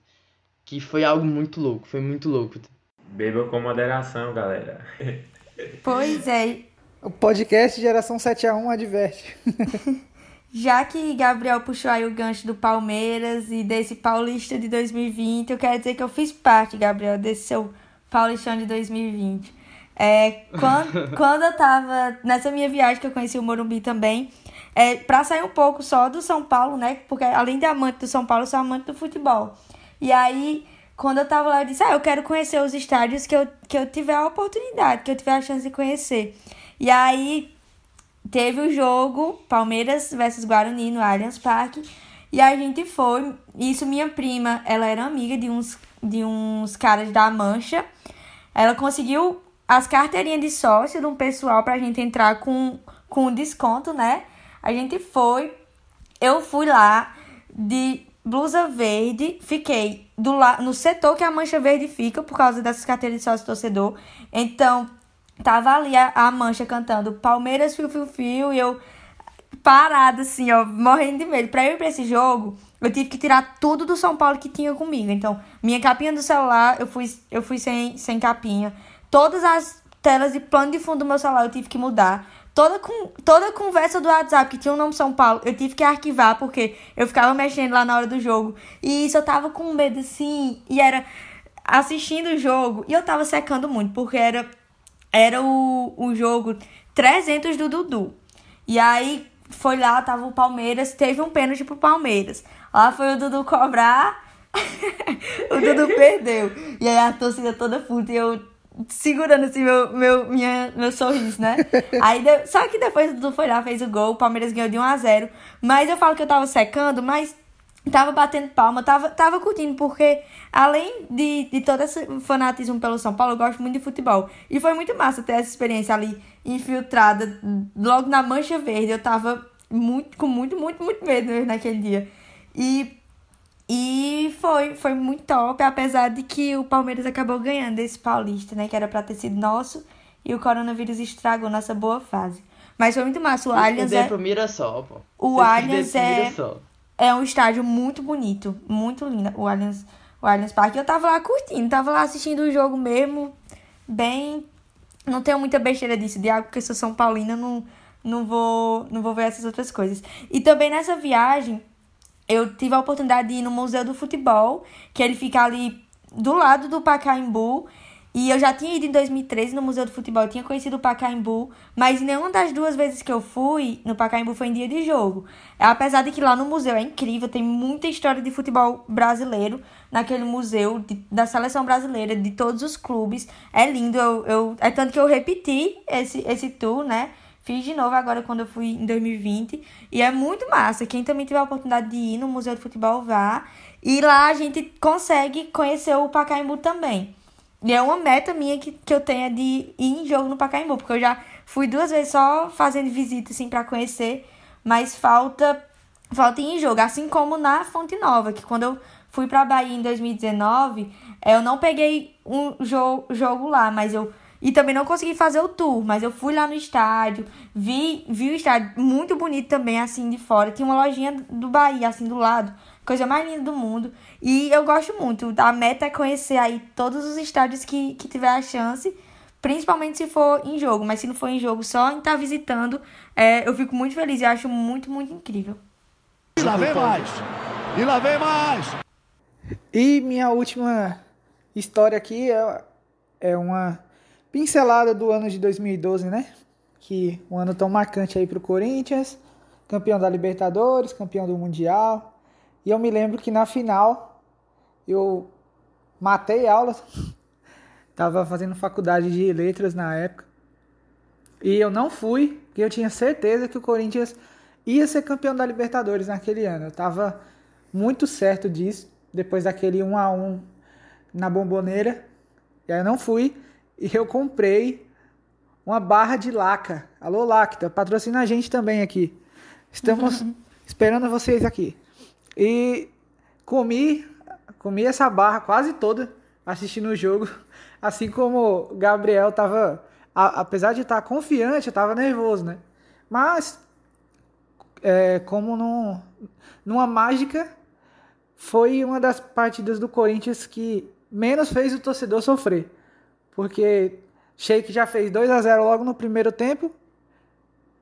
Que foi algo muito louco, foi muito louco. Beba com moderação, galera. Pois é. O podcast Geração 7 a 1 adverte. já que Gabriel puxou aí o gancho do Palmeiras e desse Paulista de 2020, eu quero dizer que eu fiz parte, Gabriel, desse seu Paulistão de 2020. É, quando, quando eu tava nessa minha viagem que eu conheci o Morumbi também, é, pra sair um pouco só do São Paulo, né? Porque além de amante do São Paulo, eu sou amante do futebol. E aí, quando eu tava lá, eu disse, ah, eu quero conhecer os estádios que eu, que eu tiver a oportunidade, que eu tiver a chance de conhecer. E aí, teve o jogo Palmeiras versus Guarani no Allianz Parque. E a gente foi. Isso, minha prima, ela era amiga de uns, de uns caras da Mancha. Ela conseguiu as carteirinhas de sócio de um pessoal pra gente entrar com, com desconto, né? A gente foi. Eu fui lá de blusa verde, fiquei do la no setor que a mancha verde fica por causa dessas carteiras de sócio torcedor. Então, Tava ali a, a mancha cantando Palmeiras, fio, fio, fio, e eu parada, assim, ó, morrendo de medo. Pra eu ir pra esse jogo, eu tive que tirar tudo do São Paulo que tinha comigo. Então, minha capinha do celular, eu fui, eu fui sem, sem capinha. Todas as telas de plano de fundo do meu celular eu tive que mudar. Toda, com, toda conversa do WhatsApp que tinha o nome São Paulo, eu tive que arquivar, porque eu ficava mexendo lá na hora do jogo. E isso eu tava com medo, assim, e era assistindo o jogo, e eu tava secando muito, porque era era o, o jogo 300 do Dudu. E aí foi lá, tava o Palmeiras, teve um pênalti pro Palmeiras. Lá foi o Dudu cobrar, o Dudu perdeu. E aí a torcida toda puta e eu segurando assim meu, meu, minha, meu sorriso, né? Aí, só que depois o Dudu foi lá, fez o gol, o Palmeiras ganhou de 1 a 0 Mas eu falo que eu tava secando, mas tava batendo palma, tava, tava curtindo, porque além de, de todo esse fanatismo pelo São Paulo, eu gosto muito de futebol. E foi muito massa ter essa experiência ali infiltrada, logo na mancha verde. Eu tava muito, com muito, muito, muito medo naquele dia. E, e foi, foi muito top, apesar de que o Palmeiras acabou ganhando esse paulista, né? Que era pra ter sido nosso, e o coronavírus estragou nossa boa fase. Mas foi muito massa. O Allianz é... pro Mirassol, pô. O Allianz é... Mirassol é um estádio muito bonito, muito lindo, o Allianz, o Allianz Parque. Eu tava lá curtindo, tava lá assistindo o jogo mesmo, bem... Não tenho muita besteira disso, de algo porque sou São Paulina, não, não, vou, não vou ver essas outras coisas. E também nessa viagem, eu tive a oportunidade de ir no Museu do Futebol, que ele fica ali do lado do Pacaembu, e eu já tinha ido em 2013 no Museu do Futebol, tinha conhecido o Pacaembu, mas nenhuma das duas vezes que eu fui no Pacaembu foi em dia de jogo. Apesar de que lá no museu é incrível, tem muita história de futebol brasileiro naquele museu, de, da seleção brasileira, de todos os clubes. É lindo, eu, eu, é tanto que eu repeti esse, esse tour, né? Fiz de novo agora quando eu fui em 2020. E é muito massa. Quem também tiver a oportunidade de ir no Museu do Futebol, vá. E lá a gente consegue conhecer o Pacaembu também. E é uma meta minha que, que eu tenho é de ir em jogo no Pacaembu, porque eu já fui duas vezes só fazendo visita, assim, para conhecer, mas falta, falta ir em jogo. Assim como na Fonte Nova, que quando eu fui pra Bahia em 2019, eu não peguei um jogo, jogo lá, mas eu. E também não consegui fazer o tour, mas eu fui lá no estádio, vi, vi o estádio muito bonito também, assim, de fora. Tinha uma lojinha do Bahia, assim, do lado coisa mais linda do mundo. E eu gosto muito. A meta é conhecer aí todos os estádios que, que tiver a chance, principalmente se for em jogo. Mas se não for em jogo, só em estar tá visitando, é, eu fico muito feliz e acho muito, muito incrível. E lá vem mais! E lá vem mais! E minha última história aqui é, é uma pincelada do ano de 2012, né? Que um ano tão marcante aí para o Corinthians, campeão da Libertadores, campeão do Mundial, e eu me lembro que na final eu matei aula, estava fazendo faculdade de letras na época. E eu não fui, porque eu tinha certeza que o Corinthians ia ser campeão da Libertadores naquele ano. Eu estava muito certo disso, depois daquele 1 a 1 na bomboneira. E aí eu não fui e eu comprei uma barra de laca. Alô, Lacta, patrocina a gente também aqui. Estamos esperando vocês aqui. E comi, comi essa barra quase toda assistindo o jogo. Assim como o Gabriel tava, a, apesar de estar confiante, eu tava nervoso, né? Mas, é, como num, numa mágica, foi uma das partidas do Corinthians que menos fez o torcedor sofrer. Porque Sheik já fez 2 a 0 logo no primeiro tempo.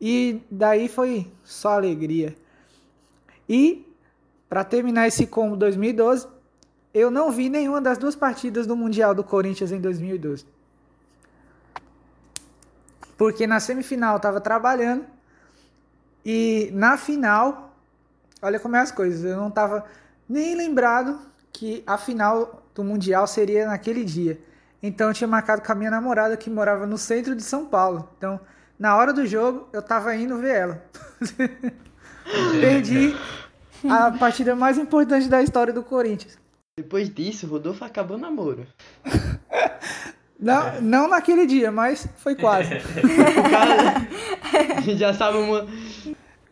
E daí foi só alegria. E, para terminar esse combo 2012, eu não vi nenhuma das duas partidas do Mundial do Corinthians em 2012. Porque na semifinal eu tava trabalhando e na final, olha como é as coisas, eu não tava nem lembrado que a final do Mundial seria naquele dia. Então eu tinha marcado com a minha namorada que morava no centro de São Paulo. Então, na hora do jogo, eu tava indo ver ela. Perdi a partida mais importante da história do Corinthians. Depois disso, Rodolfo acabou o namoro. Não, não naquele dia, mas foi quase. A gente já sabe uma.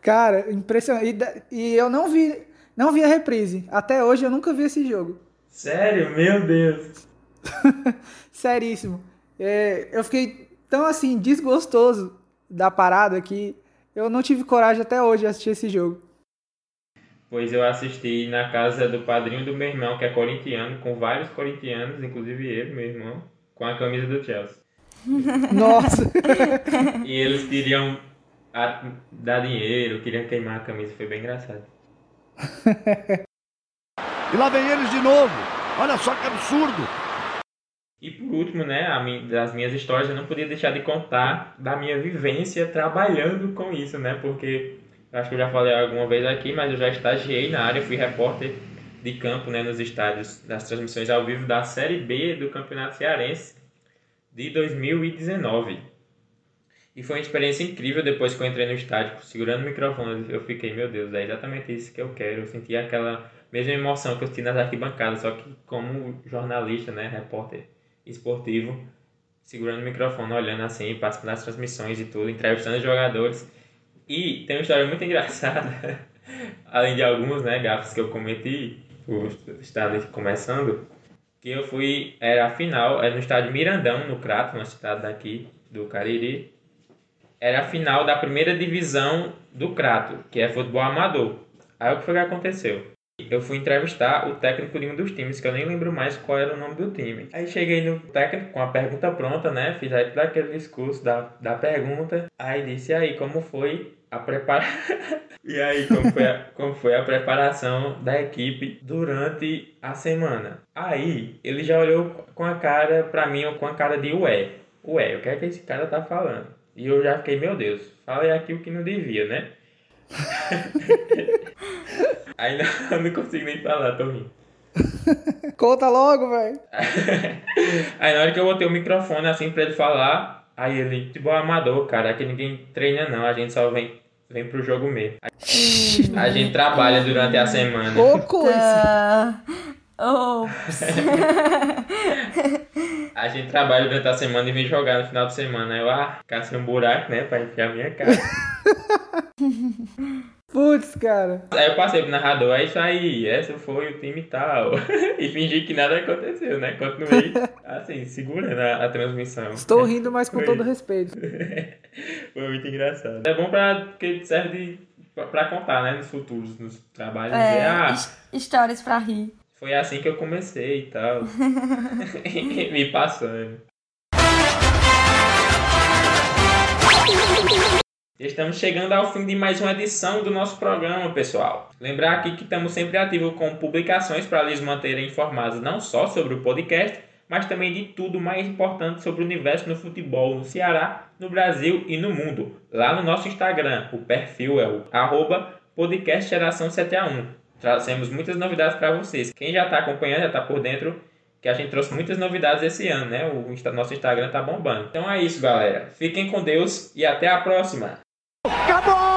Cara, impressionante. E, e eu não vi, não vi a reprise. Até hoje eu nunca vi esse jogo. Sério? Meu Deus. Seríssimo. É, eu fiquei tão assim, desgostoso da parada que eu não tive coragem até hoje de assistir esse jogo. Pois eu assisti na casa do padrinho do meu irmão, que é corintiano, com vários corintianos, inclusive ele, meu irmão, com a camisa do Chelsea. Nossa! E eles queriam a- dar dinheiro, queriam queimar a camisa, foi bem engraçado. E lá vem eles de novo. Olha só que absurdo. E por último, né, a mi- das minhas histórias, eu não podia deixar de contar da minha vivência trabalhando com isso, né? Porque acho que eu já falei alguma vez aqui, mas eu já estagiei na área, fui repórter de campo, né, nos estádios das transmissões ao vivo da Série B do Campeonato Cearense de 2019. E foi uma experiência incrível depois que eu entrei no estádio, segurando o microfone, eu fiquei, meu Deus, é exatamente isso que eu quero. Eu senti aquela mesma emoção que eu senti nas arquibancadas, só que como jornalista, né, repórter esportivo, segurando o microfone, olhando assim, passando as transmissões e tudo, entrevistando os jogadores. E tem uma história muito engraçada, além de alguns, né, gafos que eu cometi, o estádio começando, que eu fui, era a final, era no estádio Mirandão, no Crato, uma cidade daqui do Cariri. Era a final da primeira divisão do Crato, que é futebol amador. Aí o que foi que aconteceu? Eu fui entrevistar o técnico de um dos times, que eu nem lembro mais qual era o nome do time. Aí cheguei no técnico com a pergunta pronta, né? Fiz aí todo aquele discurso da, da pergunta. Aí disse, aí, como foi a preparação? e aí, como foi, a, como foi a preparação da equipe durante a semana? Aí, ele já olhou com a cara, pra mim, com a cara de ué. Ué, o que é que esse cara tá falando? E eu já fiquei, meu Deus, falei aqui o que não devia, né? Aí não, não consigo nem falar, tô rindo. Conta logo, velho. Aí na hora que eu botei o microfone assim pra ele falar, aí ele, futebol amador, cara, aqui ninguém treina não, a gente só vem, vem pro jogo mesmo. A gente trabalha durante a semana. Ô, coisa! Ops. A gente trabalha durante a semana e vem jogar no final de semana. Aí eu, ah, cacei um buraco, né, pra enfiar a minha cara. Putz, cara. Aí eu passei pro narrador, é isso aí, essa foi o time tal. e fingi que nada aconteceu, né? Continuei, assim, segurando a, a transmissão. Estou rindo, mas com Foi. todo respeito. Foi muito engraçado. É bom pra, porque serve de, pra, pra contar, né, nos futuros, nos trabalhos. dizer, É, ah, his- histórias pra rir. foi assim que eu comecei e tal. Me passando. Estamos chegando ao fim de mais uma edição do nosso programa, pessoal. Lembrar aqui que estamos sempre ativos com publicações para lhes manterem informados não só sobre o podcast, mas também de tudo mais importante sobre o universo no futebol no Ceará, no Brasil e no mundo. Lá no nosso Instagram, o perfil é o arroba podcast geração 7a1. Trazemos muitas novidades para vocês. Quem já está acompanhando, já está por dentro, que a gente trouxe muitas novidades esse ano, né? O nosso Instagram tá bombando. Então é isso, galera. Fiquem com Deus e até a próxima. Acabou!